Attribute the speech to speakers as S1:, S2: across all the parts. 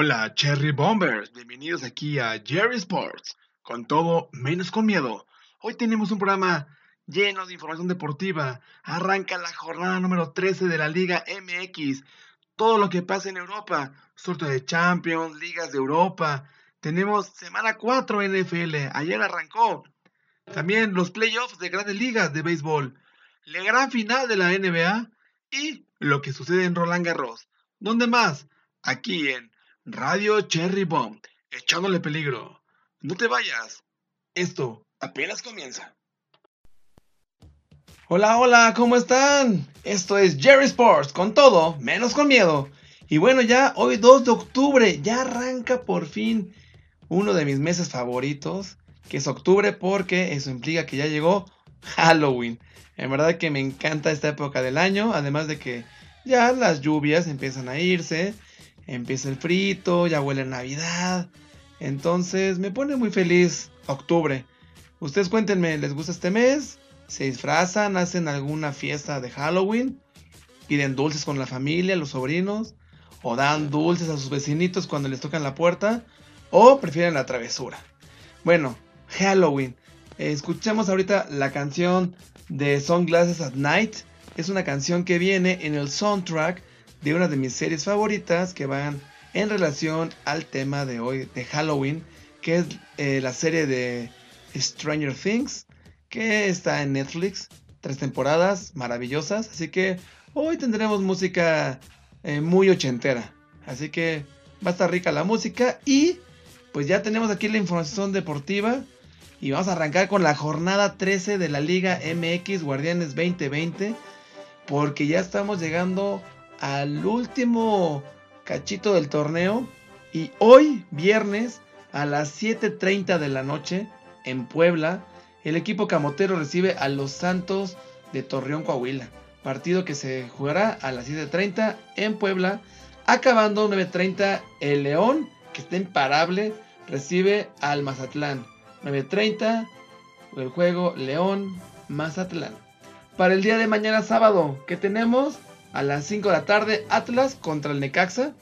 S1: Hola Cherry Bombers, bienvenidos aquí a Jerry Sports, con todo menos con miedo. Hoy tenemos un programa lleno de información deportiva. Arranca la jornada número 13 de la Liga MX. Todo lo que pasa en Europa, sorteo de Champions, ligas de Europa. Tenemos semana 4 NFL, ayer arrancó. También los playoffs de grandes ligas de béisbol, la gran final de la NBA y lo que sucede en Roland Garros. ¿Dónde más? Aquí en Radio Cherry Bomb, echándole peligro. No te vayas. Esto apenas comienza. Hola, hola, ¿cómo están? Esto es Jerry Sports, con todo, menos con miedo. Y bueno, ya hoy 2 de octubre, ya arranca por fin uno de mis meses favoritos, que es octubre porque eso implica que ya llegó Halloween. En verdad que me encanta esta época del año, además de que ya las lluvias empiezan a irse empieza el frito, ya huele Navidad. Entonces me pone muy feliz octubre. Ustedes cuéntenme, ¿les gusta este mes? ¿Se disfrazan? ¿Hacen alguna fiesta de Halloween? ¿Piden dulces con la familia, los sobrinos? ¿O dan dulces a sus vecinitos cuando les tocan la puerta? ¿O prefieren la travesura? Bueno, Halloween. Escuchemos ahorita la canción de Sunglasses at Night. Es una canción que viene en el soundtrack de una de mis series favoritas que van en relación al tema de hoy de Halloween, que es eh, la serie de Stranger Things, que está en Netflix, tres temporadas maravillosas, así que hoy tendremos música eh, muy ochentera, así que va a estar rica la música y pues ya tenemos aquí la información deportiva y vamos a arrancar con la jornada 13 de la Liga MX Guardianes 2020 porque ya estamos llegando al último cachito del torneo. Y hoy, viernes, a las 7.30 de la noche, en Puebla, el equipo camotero recibe a los Santos de Torreón, Coahuila. Partido que se jugará a las 7.30 en Puebla. Acabando 9.30, el León, que está imparable, recibe al Mazatlán. 9.30, el juego León-Mazatlán. Para el día de mañana sábado, ¿qué tenemos? A las 5 de la tarde Atlas contra el Necaxa.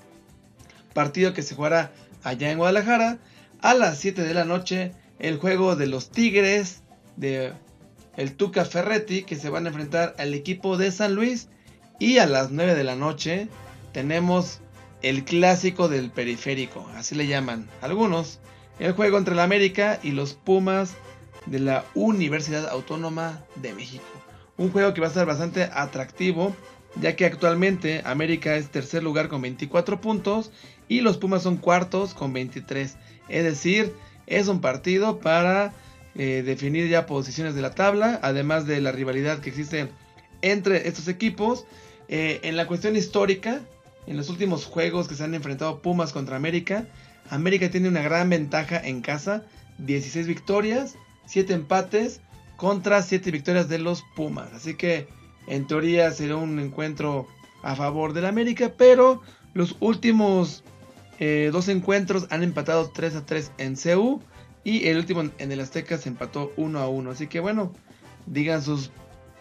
S1: Partido que se jugará allá en Guadalajara. A las 7 de la noche el juego de los Tigres de el Tuca Ferretti que se van a enfrentar al equipo de San Luis. Y a las 9 de la noche tenemos el clásico del periférico, así le llaman algunos. El juego entre el América y los Pumas de la Universidad Autónoma de México. Un juego que va a ser bastante atractivo ya que actualmente América es tercer lugar con 24 puntos y los Pumas son cuartos con 23. Es decir, es un partido para eh, definir ya posiciones de la tabla, además de la rivalidad que existe entre estos equipos. Eh, en la cuestión histórica, en los últimos juegos que se han enfrentado Pumas contra América, América tiene una gran ventaja en casa, 16 victorias, 7 empates contra 7 victorias de los Pumas. Así que en teoría será un encuentro a favor del América, pero los últimos eh, dos encuentros han empatado 3 a 3 en CU y el último en el Azteca se empató 1 a 1. Así que bueno, digan sus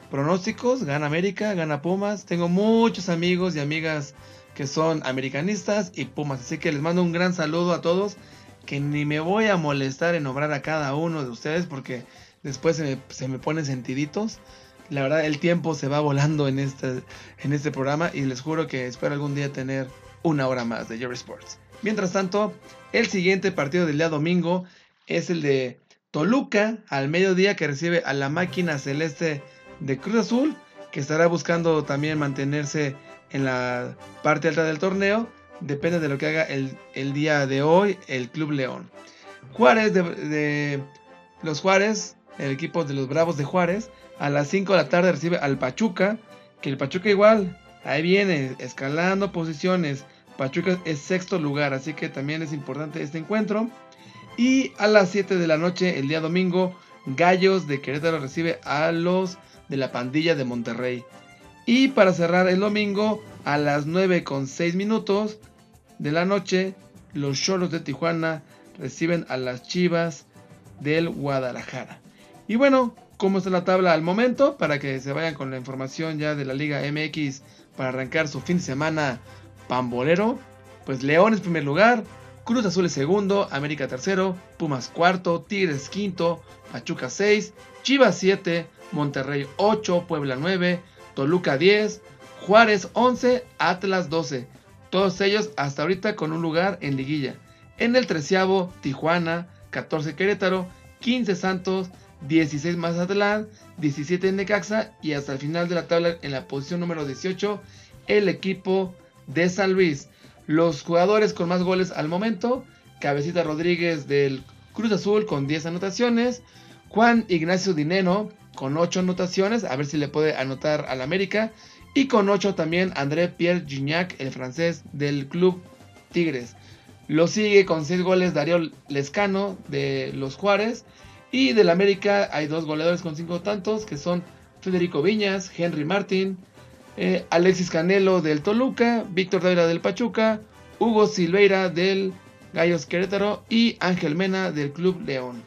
S1: pronósticos, gana América, gana Pumas. Tengo muchos amigos y amigas que son americanistas y Pumas, así que les mando un gran saludo a todos, que ni me voy a molestar en nombrar a cada uno de ustedes porque después se me, se me ponen sentiditos. La verdad, el tiempo se va volando en este, en este programa y les juro que espero algún día tener una hora más de Jerry Sports. Mientras tanto, el siguiente partido del día domingo es el de Toluca al mediodía que recibe a la máquina celeste de Cruz Azul, que estará buscando también mantenerse en la parte alta del torneo. Depende de lo que haga el, día de hoy el Club León. Juárez de los Juárez, el equipo de los Bravos de Juárez, a las 5 de la tarde recibe al Pachuca. Que el Pachuca igual. Ahí viene, escalando posiciones. Pachuca es sexto lugar, así que también es importante este encuentro. Y a las 7 de la noche, el día domingo, Gallos de Querétaro recibe a los de la pandilla de Monterrey. Y para cerrar el domingo, a las 9 con 6 minutos de la noche, los Cholos de Tijuana reciben a las Chivas del Guadalajara. Y bueno, cómo está la tabla al momento para que se vayan con la información ya de la Liga MX para arrancar su fin de semana pambolero. Pues León es primer lugar, Cruz Azul es segundo, América tercero, Pumas cuarto, Tigres quinto, Pachuca 6, Chivas 7, Monterrey 8, Puebla 9, Toluca 10, Juárez 11, Atlas 12. Todos ellos hasta ahorita con un lugar en liguilla. En el treceavo, Tijuana, 14 Querétaro, 15 Santos, 16 Mazatlán, 17 Necaxa y hasta el final de la tabla en la posición número 18 el equipo de San Luis. Los jugadores con más goles al momento, Cabecita Rodríguez del Cruz Azul con 10 anotaciones, Juan Ignacio Dineno con 8 anotaciones, a ver si le puede anotar al América, y con 8 también André Pierre Gignac, el francés del Club Tigres. Lo sigue con 6 goles Darío Lescano de los Juárez. Y del América hay dos goleadores con 5 tantos, que son Federico Viñas, Henry Martin, eh, Alexis Canelo del Toluca, Víctor Dávila del Pachuca, Hugo Silveira del Gallos Querétaro y Ángel Mena del Club León.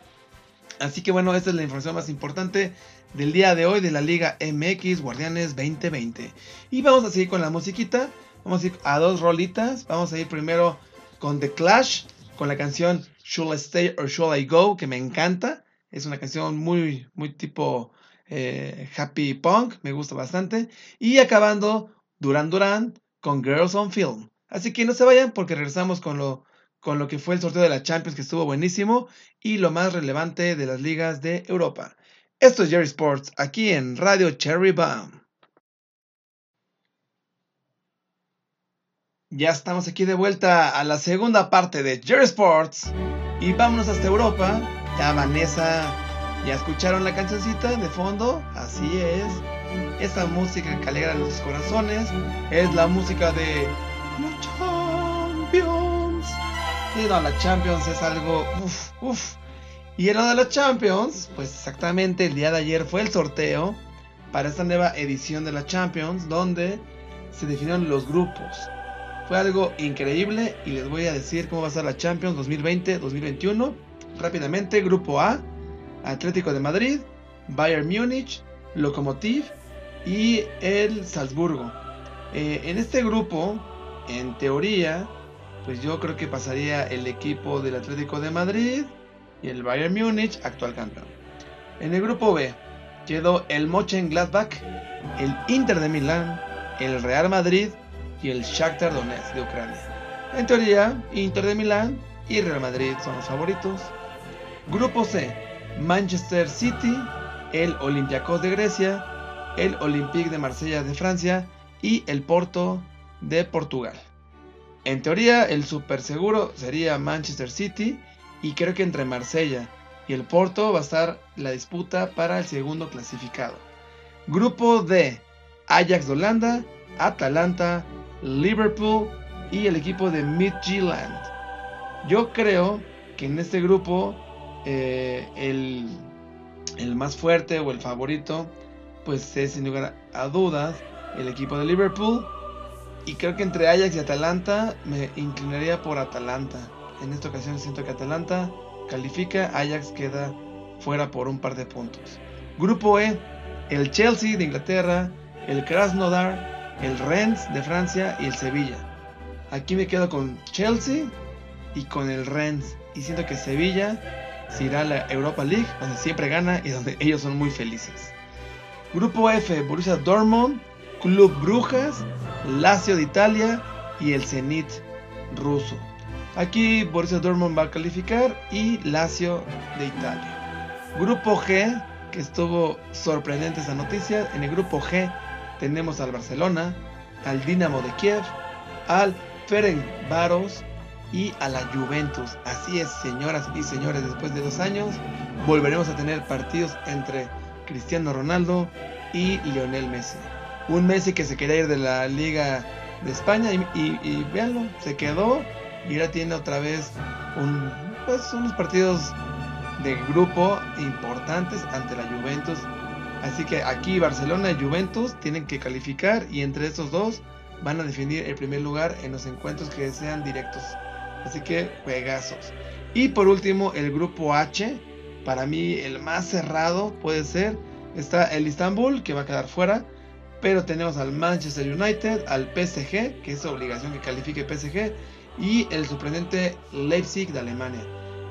S1: Así que bueno, esta es la información más importante del día de hoy de la Liga MX Guardianes 2020. Y vamos a seguir con la musiquita. Vamos a ir a dos rolitas. Vamos a ir primero con The Clash, con la canción Should I Stay or Should I Go, que me encanta. Es una canción muy, muy tipo eh, happy punk, me gusta bastante. Y acabando Duran Duran con Girls on Film. Así que no se vayan porque regresamos con lo, con lo que fue el sorteo de la Champions que estuvo buenísimo y lo más relevante de las ligas de Europa. Esto es Jerry Sports aquí en Radio Cherry Bomb. Ya estamos aquí de vuelta a la segunda parte de Jerry Sports. Y vámonos hasta Europa. Ya Vanessa, ¿ya escucharon la cancioncita de fondo? Así es. Esa música que alegra los corazones es la música de la Champions. Y no, la Champions es algo... Uf, uf. Y en de la Champions, pues exactamente el día de ayer fue el sorteo para esta nueva edición de la Champions, donde se definieron los grupos. Fue algo increíble y les voy a decir cómo va a ser la Champions 2020-2021. Rápidamente, Grupo A, Atlético de Madrid, Bayern Múnich, Lokomotiv y el Salzburgo. Eh, en este grupo, en teoría, pues yo creo que pasaría el equipo del Atlético de Madrid y el Bayern Múnich, actual campeón. En el grupo B quedó el Mönchengladbach, el Inter de Milán, el Real Madrid y el Shakhtar Donetsk de Ucrania. En teoría, Inter de Milán y Real Madrid son los favoritos. Grupo C, Manchester City, el Olympiacos de Grecia, el Olympique de Marsella de Francia y el Porto de Portugal. En teoría, el super seguro sería Manchester City y creo que entre Marsella y el Porto va a estar la disputa para el segundo clasificado. Grupo D, Ajax de Holanda, Atalanta, Liverpool y el equipo de Midtjylland. Yo creo que en este grupo eh, el, el, más fuerte o el favorito pues es sin lugar a dudas el equipo de Liverpool y creo que entre Ajax y Atalanta me inclinaría por Atalanta. En esta ocasión siento que Atalanta califica, Ajax queda fuera por un par de puntos. Grupo E, el Chelsea de Inglaterra, el Krasnodar, el Rennes de Francia y el Sevilla. Aquí me quedo con Chelsea y con el Rennes. Y siento que Sevilla se irá a la Europa League, donde siempre gana y donde ellos son muy felices. Grupo F, Borussia Dortmund, Club Brujas, Lazio de Italia y el Zenit ruso. Aquí Borussia Dortmund va a calificar y Lazio de Italia. Grupo G, que estuvo sorprendente esa noticia. En el grupo G tenemos al Barcelona, al Dinamo de Kiev, al Ferencváros y a la Juventus. Así es, señoras y señores, después de dos años volveremos a tener partidos entre Cristiano Ronaldo y Lionel Messi. Un Messi que se quería ir de la Liga de España y, véanlo, se quedó y ahora tiene otra vez un, pues, unos partidos de grupo importantes ante la Juventus Así que aquí Barcelona y Juventus tienen que calificar y entre estos dos van a definir el primer lugar en los encuentros que sean directos. Así que juegazos. Y por último, el grupo H, para mí el más cerrado puede ser, está el Istanbul que va a quedar fuera, pero tenemos al Manchester United, al PSG, que es obligación que califique PSG, y el sorprendente Leipzig de Alemania.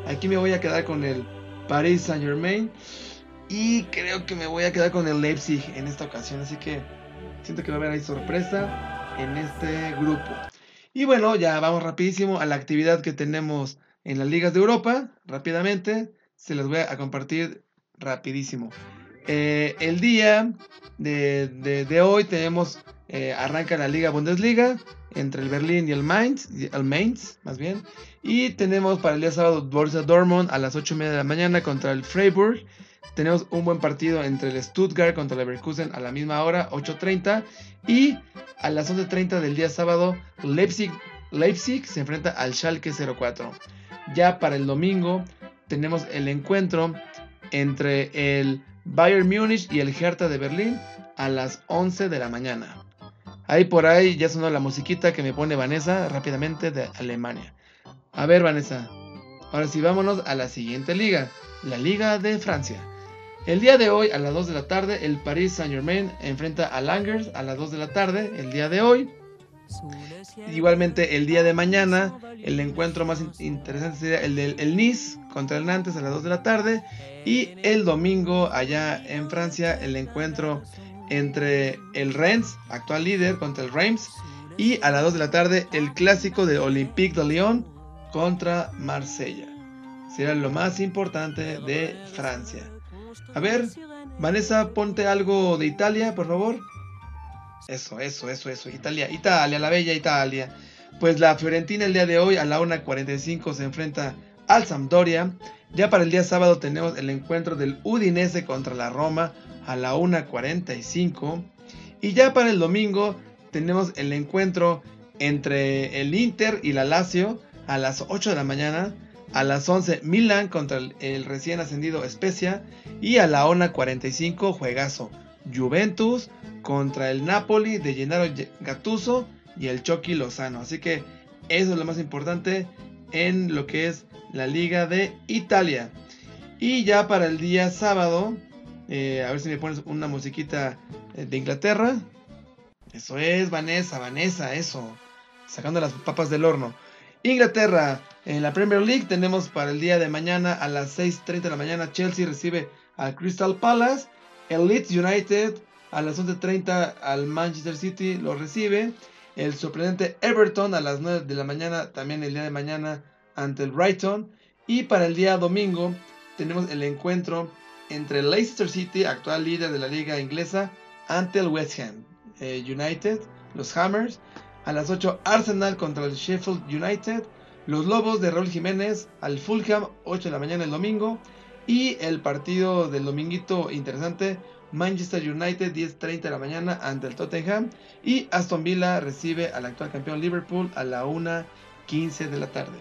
S1: Aquí me voy a quedar con el Paris Saint Germain y creo que me voy a quedar con el Leipzig en esta ocasión. Así que siento que va a haber ahí sorpresa en este grupo. Y bueno, ya vamos rapidísimo a la actividad que tenemos en las ligas de Europa. Rápidamente, se las voy a compartir rapidísimo. Eh, el día de, hoy tenemos, eh, arranca la Liga Bundesliga entre el Berlín y el Mainz, el Mainz más bien. Y tenemos para el día sábado Borussia Dortmund a las 8 y media de la mañana contra el Freiburg. Tenemos un buen partido entre el Stuttgart contra el Leverkusen a la misma hora, 8.30. Y a las 11.30 del día sábado, Leipzig, Leipzig se enfrenta al Schalke 04. Ya para el domingo tenemos el encuentro entre el Bayern Múnich y el Hertha de Berlín a las 11 de la mañana. Ahí por ahí ya sonó la musiquita que me pone Vanessa rápidamente de Alemania. A ver, Vanessa. Ahora sí, vámonos a la siguiente liga, la Liga de Francia. El día de hoy, a las 2 de la tarde, el Paris Saint Germain enfrenta a Langers a las 2 de la tarde, el día de hoy. Igualmente, el día de mañana, el encuentro más interesante sería el del Nice contra el Nantes a las 2 de la tarde. Y el domingo, allá en Francia, el encuentro entre el Rennes, actual líder, contra el Reims. Y a las 2 de la tarde, el clásico de Olympique de Lyon contra Marsella. Será lo más importante de Francia. A ver, Vanessa, ponte algo de Italia, por favor. Eso, eso, eso, eso. Italia, Italia, la bella Italia. Pues la Fiorentina el día de hoy a la 1.45 se enfrenta al Sampdoria. Ya para el día sábado tenemos el encuentro del Udinese contra la Roma a la 1.45. Y ya para el domingo tenemos el encuentro entre el Inter y la Lazio a las 8 de la mañana. A las 11 Milan contra el, recién ascendido Spezia. Y a la 1.45 juegazo Juventus contra el Napoli de Gennaro Gattuso y el Chucky Lozano. Así que eso es lo más importante en lo que es la Liga de Italia. Y ya para el día sábado eh, a ver si me pones una musiquita eh, de Inglaterra. Eso es, Vanessa, Vanessa, eso. Sacando las papas del horno. Inglaterra, en la Premier League tenemos para el día de mañana a las 6.30 de la mañana Chelsea recibe al Crystal Palace. El Leeds United a las 11.30 al Manchester City lo recibe. El sorprendente Everton a las 9 de la mañana, también el día de mañana ante el Brighton. Y para el día domingo tenemos el encuentro entre Leicester City, actual líder de la liga inglesa, ante el West Ham eh, United, los Hammers. A las 8 Arsenal contra el Sheffield United. Los Lobos de Raúl Jiménez al Fulham, 8 de la mañana el domingo. Y el partido del dominguito interesante, Manchester United 10.30 de la mañana ante el Tottenham. Y Aston Villa recibe al actual campeón Liverpool a la 1.15 de la tarde.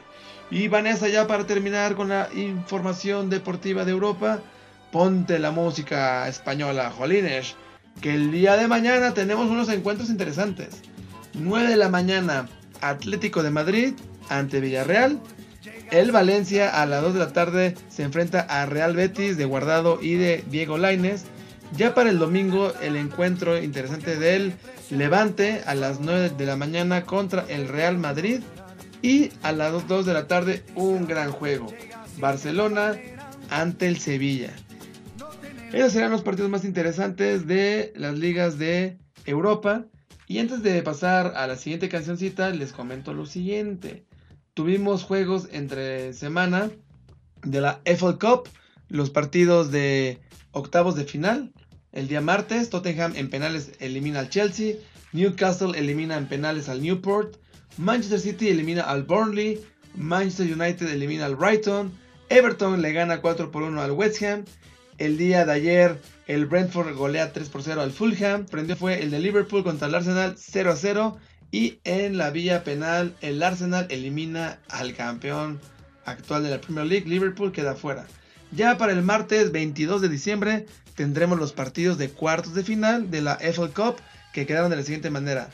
S1: Y Vanessa ya para terminar con la información deportiva de Europa ponte la música española, jolines, que el día de mañana tenemos unos encuentros interesantes. 9 de la mañana, Atlético de Madrid ante Villarreal. El Valencia a las 2 de la tarde se enfrenta a Real Betis de Guardado y de Diego Laines. Ya para el domingo el encuentro interesante del Levante a las 9 de la mañana contra el Real Madrid. Y a las 2 de la tarde un gran juego. Barcelona ante el Sevilla. Esos serán los partidos más interesantes de las ligas de Europa. Y antes de pasar a la siguiente cancioncita, les comento lo siguiente. Tuvimos juegos entre semana de la FL Cup, los partidos de octavos de final. El día martes, Tottenham en penales elimina al Chelsea, Newcastle elimina en penales al Newport, Manchester City elimina al Burnley, Manchester United elimina al Brighton, Everton le gana 4 por 1 al West Ham el día de ayer el Brentford golea 3 por 0 al Fulham. Prendió fue el de Liverpool contra el Arsenal 0 a 0. Y en la vía penal el Arsenal elimina al campeón actual de la Premier League. Liverpool queda fuera. Ya para el martes 22 de diciembre tendremos los partidos de cuartos de final de la FL Cup que quedaron de la siguiente manera.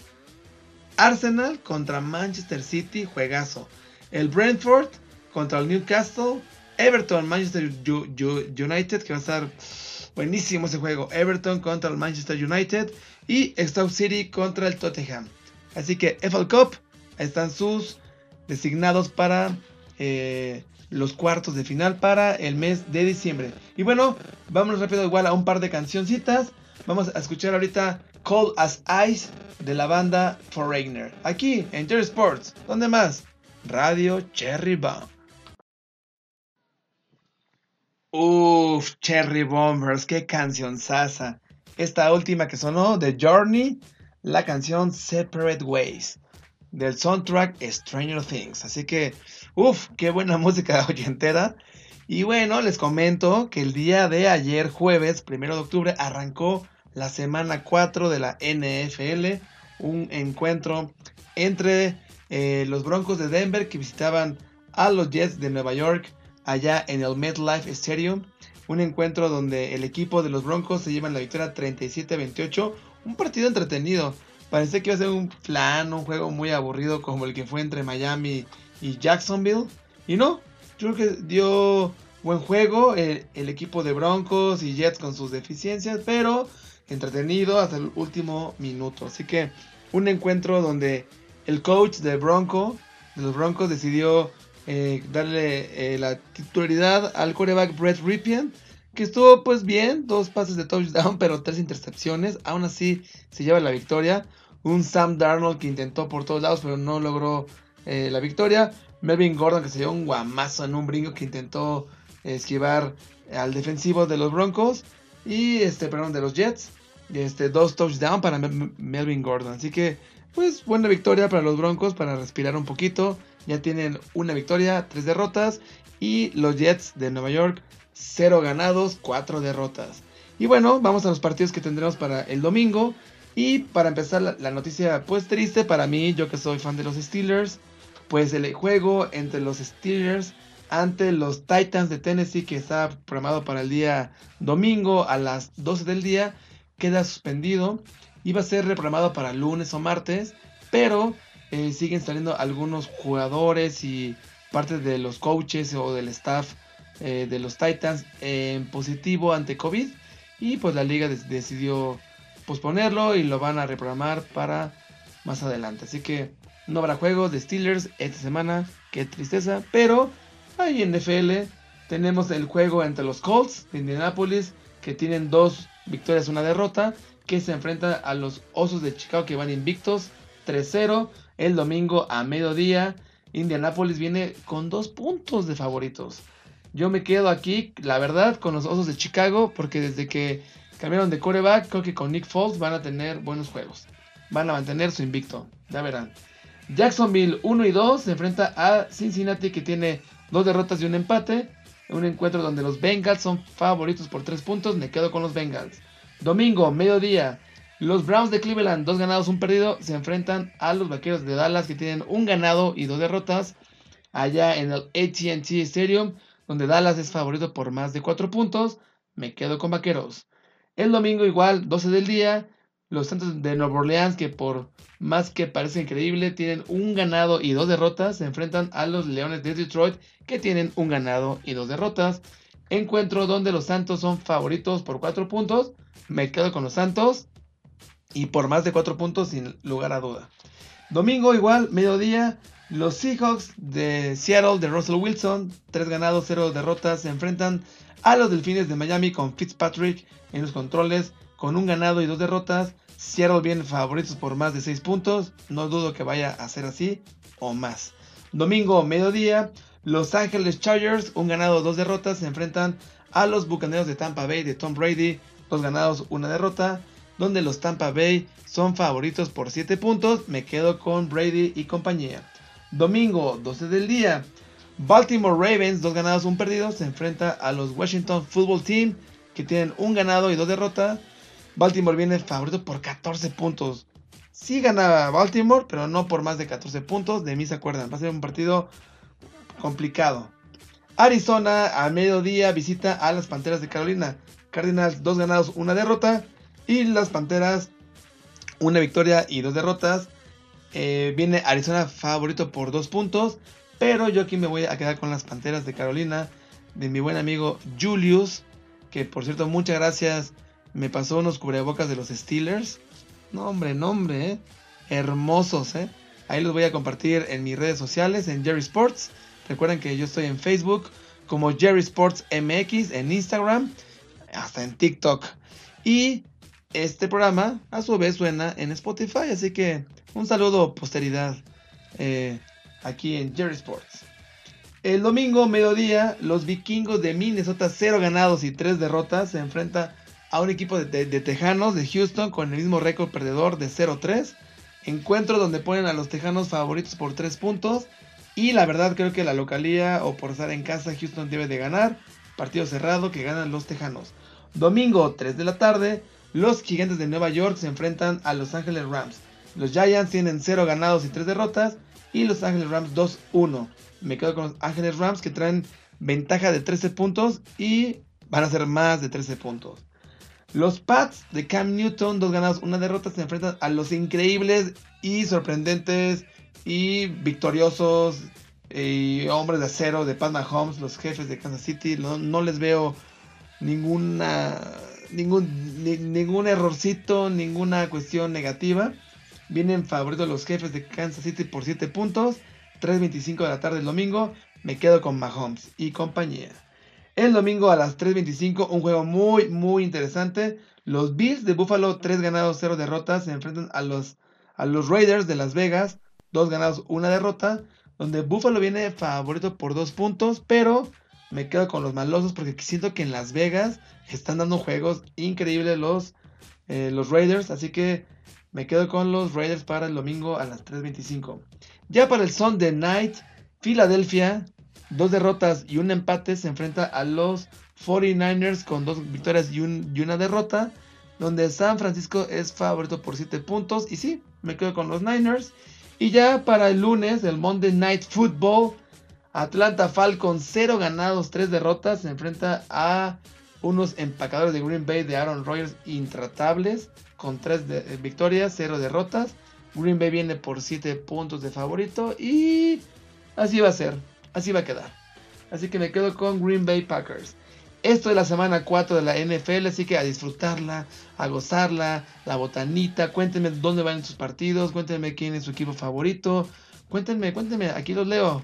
S1: Arsenal contra Manchester City, juegazo. El Brentford contra el Newcastle, Everton, Manchester United, que va a estar buenísimo ese juego. Everton contra el Manchester United y Stoke City contra el Tottenham. Así que FL Cup, están sus designados para eh, los cuartos de final para el mes de diciembre. Y bueno, vamos rápido igual a un par de cancioncitas. Vamos a escuchar ahorita Cold as Ice de la banda Foreigner. Aquí en Jerry Sports. ¿Dónde más? Radio Cherry Bomb. Uff, Cherry Bombers, qué canción sasa. Esta última que sonó de Journey, la canción Separate Ways del soundtrack Stranger Things. Así que, uff, qué buena música oyentera. Y bueno, les comento que el día de ayer, jueves, primero de octubre, arrancó la semana 4 de la NFL. Un encuentro entre eh, los Broncos de Denver que visitaban a los Jets de Nueva York allá en el MetLife Stadium. Un encuentro donde el equipo de los Broncos se llevan la victoria 37-28. Un partido entretenido. Parece que iba a ser un plan, un juego muy aburrido como el que fue entre Miami y Jacksonville. Y no, yo creo que dio buen juego el, el, equipo de Broncos y Jets con sus deficiencias, pero entretenido hasta el último minuto. Así que un encuentro donde el coach de Bronco, de los Broncos, decidió eh, darle eh, la titularidad al coreback Brett Ripien, que estuvo pues bien, dos pases de touchdown, pero tres intercepciones. Aún así se lleva la victoria. Un Sam Darnold que intentó por todos lados, pero no logró eh, la victoria. Melvin Gordon que se dio un guamazo en un brinco que intentó esquivar al defensivo de los Broncos. Y este, perdón, de los Jets. Este, dos touchdowns para Melvin Gordon. Así que, pues, buena victoria para los Broncos para respirar un poquito. Ya tienen una victoria, tres derrotas. Y los Jets de Nueva York, cero ganados, cuatro derrotas. Y bueno, vamos a los partidos que tendremos para el domingo. Y para empezar la, noticia pues triste para mí, yo que soy fan de los Steelers, pues el juego entre los Steelers ante los Titans de Tennessee que está programado para el día domingo a las 12 del día queda suspendido. Iba a ser reprogramado para lunes o martes, pero eh, siguen saliendo algunos jugadores y parte de los coaches o del staff eh, de los Titans en positivo ante COVID. Y pues la liga decidió posponerlo y lo van a reprogramar para más adelante. Así que no habrá juego de Steelers esta semana. Qué tristeza. Pero ahí en NFL tenemos el juego entre los Colts de Indianapolis que tienen dos victorias, una derrota. Que se enfrenta a los Osos de Chicago que van invictos 3-0 el domingo a mediodía. Indianapolis viene con dos puntos de favoritos. Yo me quedo aquí, la verdad, con los Osos de Chicago porque desde que cambiaron de coreback, creo que con Nick Foles van a tener buenos juegos. Van a mantener su invicto, ya verán. Jacksonville 1 y 2 se enfrenta a Cincinnati que tiene dos derrotas y un empate. Un encuentro donde los Bengals son favoritos por 3 puntos. Me quedo con los Bengals. Domingo, mediodía. Los Browns de Cleveland, dos ganados, un perdido, se enfrentan a los Vaqueros de Dallas que tienen un ganado y dos derrotas. Allá en el ATT Stadium, donde Dallas es favorito por más de 4 puntos. Me quedo con Vaqueros. El domingo igual, 12 del día, los Santos de Nueva Orleans, que por más que parece increíble, tienen un ganado y dos derrotas, se enfrentan a los Leones de Detroit, que tienen un ganado y dos derrotas. Encuentro donde los Santos son favoritos por 4 puntos. Me quedo con los Santos. Y por más de 4 puntos, sin lugar a duda. Domingo igual, mediodía. Los Seahawks de Seattle de Russell Wilson, 3 ganados, 0 derrotas, se enfrentan a los Delfines de Miami con Fitzpatrick en los controles con un ganado y dos derrotas. Seattle viene favoritos por más de 6 puntos. No dudo que vaya a ser así o más. Domingo, mediodía. Los Ángeles Chargers, un ganado, dos derrotas, se enfrentan a los Bucaneros de Tampa Bay de Tom Brady, dos ganados, una derrota, donde los Tampa Bay son favoritos por 7 puntos. Me quedo con Brady y compañía. Domingo, 12 del día. Baltimore Ravens, dos ganados, un perdido, se enfrenta a los Washington Football Team, que tienen un ganado y dos derrotas. Baltimore viene favorito por 14 puntos. Sí gana Baltimore, pero no por más de 14 puntos. De mí se acuerdan. Va a ser un partido complicado. Arizona a mediodía visita a las Panteras de Carolina. Cardinals dos ganados, una derrota. Y las Panteras una victoria y dos derrotas. Eh, viene Arizona favorito por dos puntos. Pero yo aquí me voy a quedar con las Panteras de Carolina. De mi buen amigo Julius. Que por cierto, muchas gracias. Me pasó unos cubrebocas de los Steelers. No, hombre, no, hombre, ¿eh? Hermosos, ¿eh? Ahí los voy a compartir en mis redes sociales, en Jerry Sports. Recuerden que yo estoy en Facebook como Jerry Sports MX, en Instagram, hasta en TikTok. Y este programa a su vez suena en Spotify, así que un saludo posteridad eh, aquí en Jerry Sports. El domingo, mediodía, los vikingos de Minnesota, 0 ganados y 3 derrotas, se enfrentan a un equipo de, Tejanos de Houston con el mismo récord perdedor de 0-3. Encuentro donde ponen a los Tejanos favoritos por 3 puntos. Y la verdad creo que la localía o por estar en casa Houston debe de ganar. Partido cerrado que ganan los Tejanos. Domingo 3 de la tarde, los gigantes de Nueva York se enfrentan a Los Ángeles Rams. Los Giants tienen 0 ganados y 3 derrotas. Y Los Ángeles Rams 2-1. Me quedo con los Ángeles Rams que traen ventaja de 13 puntos y van a ser más de 13 puntos. Los Pats de Cam Newton, dos ganados, una derrota, se enfrentan a los increíbles y sorprendentes y victoriosos y hombres de acero de Pat Mahomes, los jefes de Kansas City. No, les veo ninguna ningún, ningún errorcito, ninguna cuestión negativa. Vienen favoritos los jefes de Kansas City por 7 puntos. 3.25 de la tarde el domingo. Me quedo con Mahomes y compañía. El domingo a las 3.25, un juego muy, muy interesante. Los Bills de Buffalo, 3 ganados, 0 derrotas, se enfrentan a los, a los Raiders de Las Vegas, 2 ganados, 1 derrota. Donde Buffalo viene favorito por 2 puntos, pero me quedo con los malosos porque siento que en Las Vegas están dando juegos increíbles los, eh, los Raiders. Así que me quedo con los Raiders para el domingo a las 3.25. Ya para el Sunday Night, Filadelfia, dos derrotas y un empate, se enfrenta a los 49ers con dos victorias y, una derrota. Donde San Francisco es favorito por 7 puntos. Y sí, me quedo con los Niners. Y ya para el lunes, el Monday Night Football, Atlanta Falcons 0 ganados, 3 derrotas. Se enfrenta a unos empacadores de Green Bay de Aaron Rodgers intratables con 3 eh, victorias, 0 derrotas. Green Bay viene por 7 puntos de favorito y así va a ser, así va a quedar. Así que me quedo con Green Bay Packers. Esto es la semana 4 de la NFL, así que a disfrutarla, a gozarla, la botanita. Cuéntenme dónde van sus partidos, cuéntenme quién es su equipo favorito. Cuéntenme, cuéntenme, aquí los leo.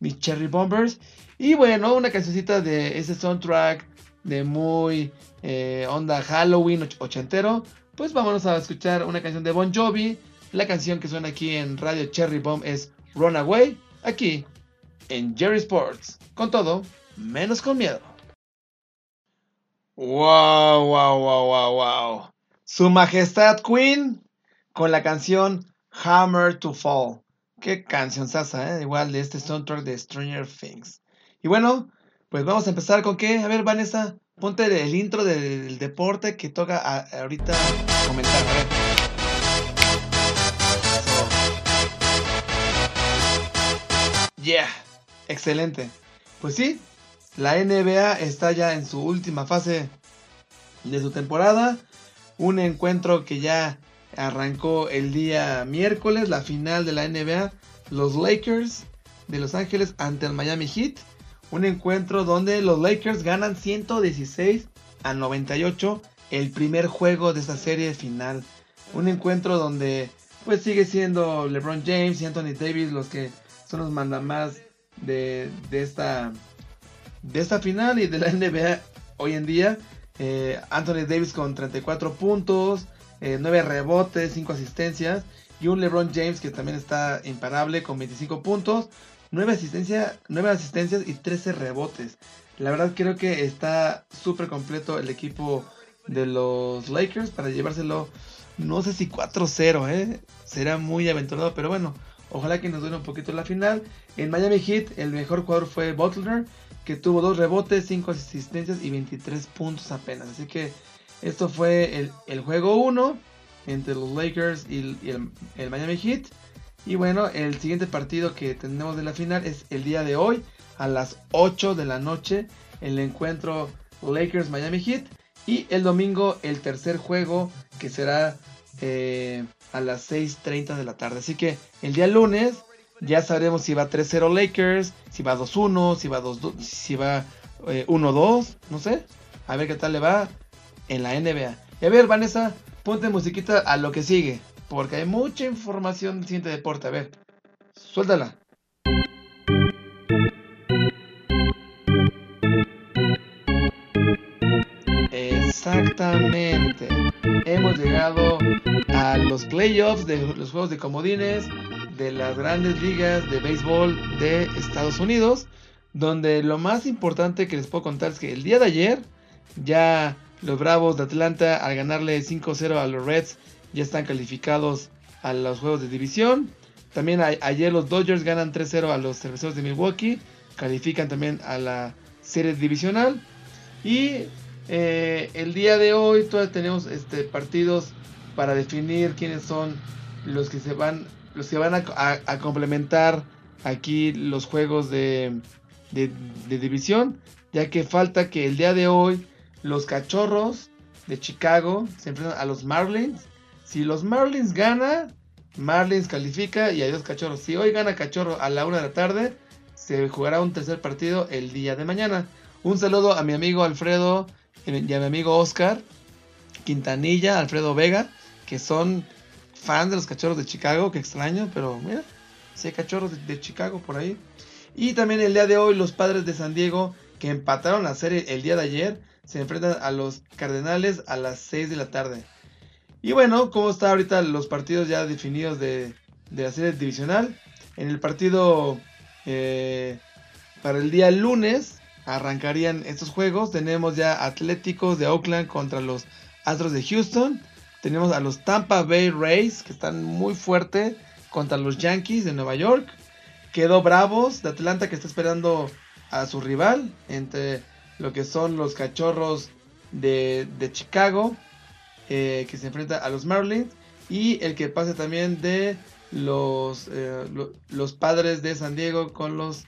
S1: Mis Cherry Bombers. Y bueno, una cancioncita de ese soundtrack de muy eh, onda Halloween ochentero pues vámonos a escuchar una canción de Bon Jovi. La canción que suena aquí en Radio Cherry Bomb es Runaway, aquí en Jerry Sports. Con todo, menos con miedo. Wow, wow, wow, wow, wow. Su Majestad Queen con la canción Hammer to Fall. Qué canción sasa, ¿eh? igual de este soundtrack de Stranger Things. Y bueno, pues vamos a empezar con qué. A ver, Vanessa, Ponte el intro del deporte que toca ahorita comentar. Yeah, excelente. Pues sí, la NBA está ya en su última fase de su temporada. Un encuentro que ya arrancó el día miércoles, la final de la NBA. Los Lakers de Los Ángeles ante el Miami Heat un encuentro donde los Lakers ganan 116 a 98 el primer juego de esta serie final. Un encuentro donde pues sigue siendo LeBron James y Anthony Davis los que son los mandamás de, de, esta, de esta final y de la NBA hoy en día. Eh, Anthony Davis con 34 puntos, 9 eh, rebotes, 5 asistencias. Y un LeBron James que también está imparable con 25 puntos. 9, asistencia, 9 asistencias y 13 rebotes. La verdad creo que está súper completo el equipo de los Lakers para llevárselo, no sé si 4-0, ¿eh? será muy aventurado, pero bueno, ojalá que nos duele un poquito la final. En Miami Heat el mejor jugador fue Butler, que tuvo 2 rebotes, 5 asistencias y 23 puntos apenas. Así que esto fue el, juego 1 entre los Lakers y, el Miami Heat. Y bueno, el siguiente partido que tenemos de la final es el día de hoy a las 8 de la noche. El encuentro Lakers Miami Heat. Y el domingo el tercer juego que será eh, a las 6.30 de la tarde. Así que el día lunes ya sabremos si va 3-0 Lakers, si va 2-1, si va 2 si va 1-2, eh, no sé. A ver qué tal le va en la NBA. Y a ver, Vanessa, ponte musiquita a lo que sigue. porque hay mucha información del siguiente deporte. A ver, suéltala. Exactamente. Hemos llegado a los playoffs de los juegos de comodines de las grandes ligas de béisbol de Estados Unidos, donde lo más importante que les puedo contar es que el día de ayer ya los Bravos de Atlanta al ganarle 5-0 a los Reds ya están calificados a los juegos de división. También ayer los Dodgers ganan 3-0 a los Cerveceros de Milwaukee, califican también a la serie divisional. Y eh, el día de hoy todavía tenemos este, partidos para definir quiénes son los que se van, los que van a, complementar aquí los juegos de, de, división, ya que falta que el día de hoy los cachorros de Chicago se enfrentan a los Marlins. Si los Marlins gana, Marlins califica y adiós cachorros. Si hoy gana cachorro a la una de la tarde, se jugará un tercer partido el día de mañana. Un saludo a mi amigo Alfredo y a mi amigo Oscar Quintanilla, Alfredo Vega, que son fans de los cachorros de Chicago, que extraño, pero mira, sí hay cachorros de, Chicago por ahí. Y también el día de hoy los padres de San Diego, que empataron la serie el día de ayer, se enfrentan a los Cardenales a las 6 de la tarde. Y bueno, ¿cómo está ahorita los partidos ya definidos de, la serie divisional? En el partido eh, para el día lunes, arrancarían estos juegos. Tenemos ya Atléticos de Oakland contra los Astros de Houston. Tenemos a los Tampa Bay Rays que están muy fuerte contra los Yankees de Nueva York. Quedó Bravos de Atlanta que está esperando a su rival entre lo que son los Cachorros de, Chicago eh, que se enfrenta a los Marlins y el que pase también de los, eh, los padres de San Diego con los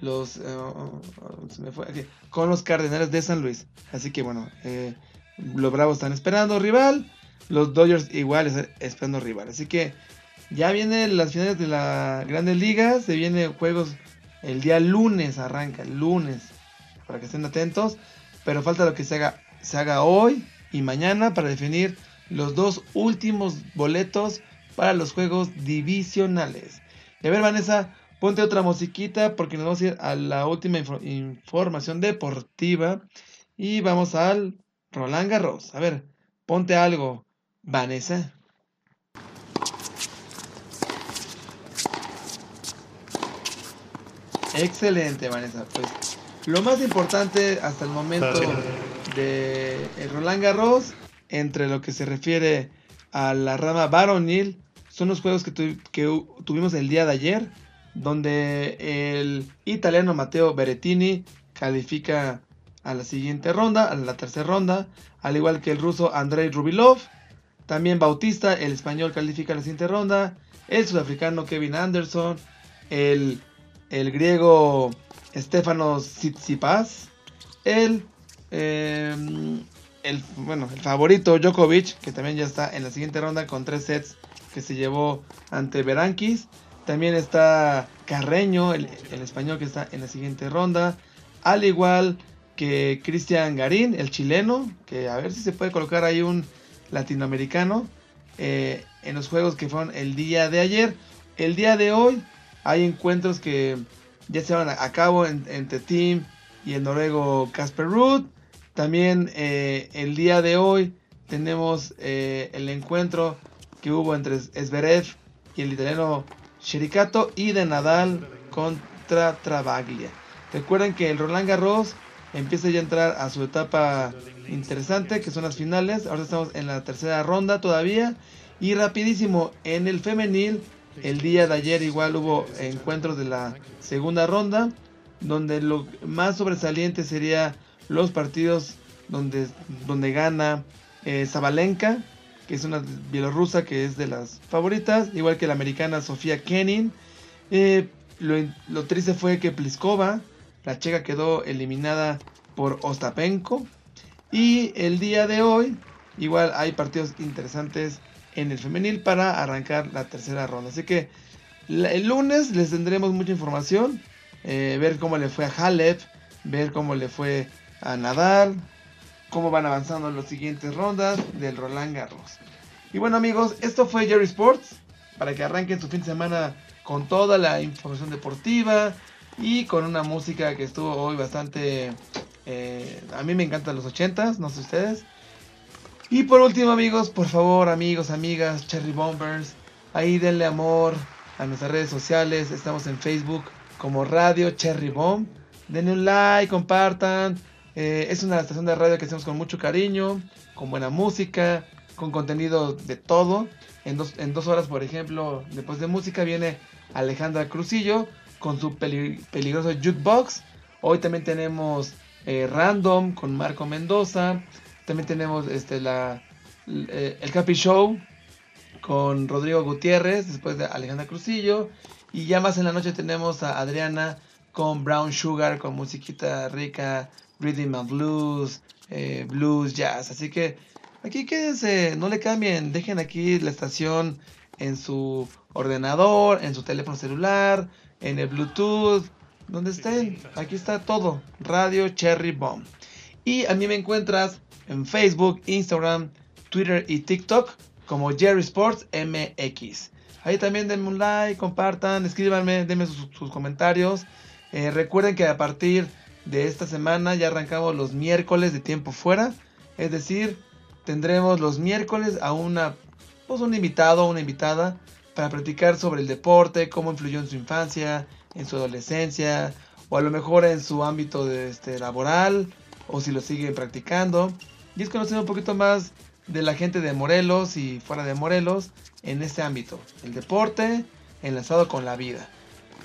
S1: los eh, con los Cardenales de San Luis. Así que bueno, los Bravos están esperando rival, los Dodgers igual están esperando rival. Así que ya vienen las finales de la Grandes Ligas, se vienen juegos el día lunes arranca, el lunes, para que estén atentos, pero falta lo que se haga se haga hoy y mañana para definir los dos últimos boletos para los juegos divisionales. Y a ver, Vanessa, Ponte otra musiquita porque nos vamos a ir a la última información deportiva. Y vamos al Roland Garros. A ver, ponte algo, Vanessa. Excelente, Vanessa. Pues lo más importante hasta el momento de el Roland Garros, entre lo que se refiere a la rama varonil, son los juegos que, que tuvimos el día de ayer donde el italiano Matteo Berettini califica a la siguiente ronda, a la tercera ronda, al igual que el ruso Andrei Rubilov. También Bautista, el español, califica a la siguiente ronda. El sudafricano Kevin Anderson. El, griego Stefanos Tsitsipas. El, em, el, bueno, el favorito Djokovic, que también ya está en la siguiente ronda con tres sets que se llevó ante Berankis. También está Carreño, el, español que está en la siguiente ronda. Al igual que Cristian Garín, el chileno, que a ver si se puede colocar ahí un latinoamericano eh, en los juegos que fueron el día de ayer. El día de hoy hay encuentros que ya se van a cabo entre Team y el noruego Casper Ruud. También eh, el día de hoy tenemos eh, el encuentro que hubo entre Esberev y el italiano Shirikato y de Nadal contra Travaglia. Recuerden que el Roland Garros empieza ya a entrar a su etapa interesante, que son las finales. Ahora estamos en la tercera ronda todavía. Y rapidísimo, en el femenil, el día de ayer igual hubo encuentros de la segunda ronda, donde lo más sobresaliente sería los partidos donde, donde gana eh, Zabalenka que es una bielorrusa que es de las favoritas, igual que la americana Sofía Kenin. Eh, lo, triste fue que Pliskova, la checa, quedó eliminada por Ostapenko. Y el día de hoy, igual hay partidos interesantes en el femenil para arrancar la tercera ronda. Así que el lunes les tendremos mucha información. Eh, ver cómo le fue a Halep, ver cómo le fue a Nadal, cómo van avanzando las siguientes rondas del Roland Garros. Y bueno amigos, esto fue Jerry Sports, para que arranquen su fin de semana con toda la información deportiva y con una música que estuvo hoy bastante... Eh, a mí me encantan los 80s, no sé ustedes. Y por último amigos, por favor amigos, amigas, Cherry Bombers, ahí denle amor a nuestras redes sociales, estamos en Facebook como Radio Cherry Bomb. Denle un like, compartan. Eh, es una estación de radio que hacemos con mucho cariño, con buena música, con contenido de todo. En dos, en dos horas, por ejemplo, después de música viene Alejandra Crucillo con su peligroso jukebox. Hoy también tenemos eh, Random con Marco Mendoza. También tenemos este, la, eh, el Capi Show con Rodrigo Gutiérrez, después de Alejandra Crucillo. Y ya más en la noche tenemos a Adriana con Brown Sugar, con musiquita rica, rhythm and blues, eh, blues, jazz. Así que aquí quédense, no le cambien, dejen aquí la estación en su ordenador, en su teléfono celular, en el Bluetooth, donde estén. Aquí está todo, Radio Cherry Bomb. Y a mí me encuentras en Facebook, Instagram, Twitter y TikTok como Jerry Sports MX. Ahí también denme un like, compartan, escríbanme, denme sus, comentarios. Eh, recuerden que a partir de esta semana ya arrancamos los miércoles de tiempo fuera. Es decir, tendremos los miércoles a una, pues un invitado o una invitada para platicar sobre el deporte, cómo influyó en su infancia, en su adolescencia, o a lo mejor en su ámbito de, este, laboral, o si lo sigue practicando. Y es conocer un poquito más de la gente de Morelos y fuera de Morelos en este ámbito, el deporte enlazado con la vida.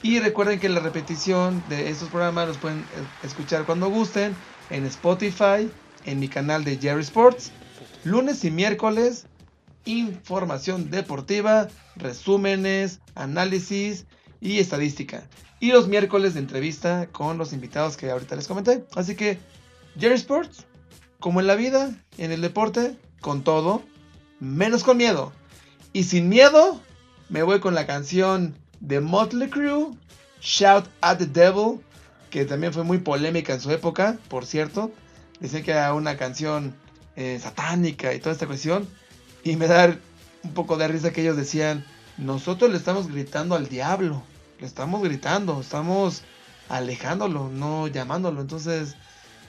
S1: Y recuerden que la repetición de estos programas los pueden eh, escuchar cuando gusten en Spotify, en mi canal de Jerry Sports, lunes y miércoles, información deportiva, resúmenes, análisis y estadística. Y los miércoles de entrevista con los invitados que ahorita les comenté. Así que Jerry Sports, como en la vida, en el deporte, con todo, menos con miedo. Y sin miedo, me voy con la canción de Motley Crue, Shout at the Devil, que también fue muy polémica en su época, por cierto. Dicen que era una canción eh, satánica y toda esta cuestión. Y me da un poco de risa que ellos decían, nosotros le estamos gritando al diablo, le estamos gritando, estamos alejándolo, no llamándolo. Entonces,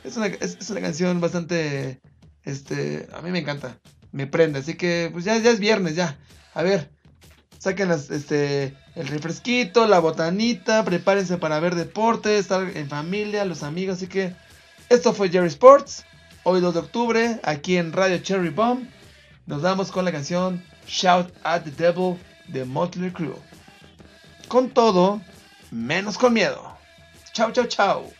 S1: es una, es una canción bastante este, a mí me encanta. Me prende. Así que, pues ya, ya es viernes, ya. A ver. Saquen este, el refresquito, la botanita. Prepárense para ver deporte, estar en familia, los amigos. Así que, esto fue Jerry Sports. Hoy 2 de octubre, aquí en Radio Cherry Bomb. Nos damos con la canción Shout at the Devil de Motley Crue. Con todo, menos con miedo. Chao, chao, chao.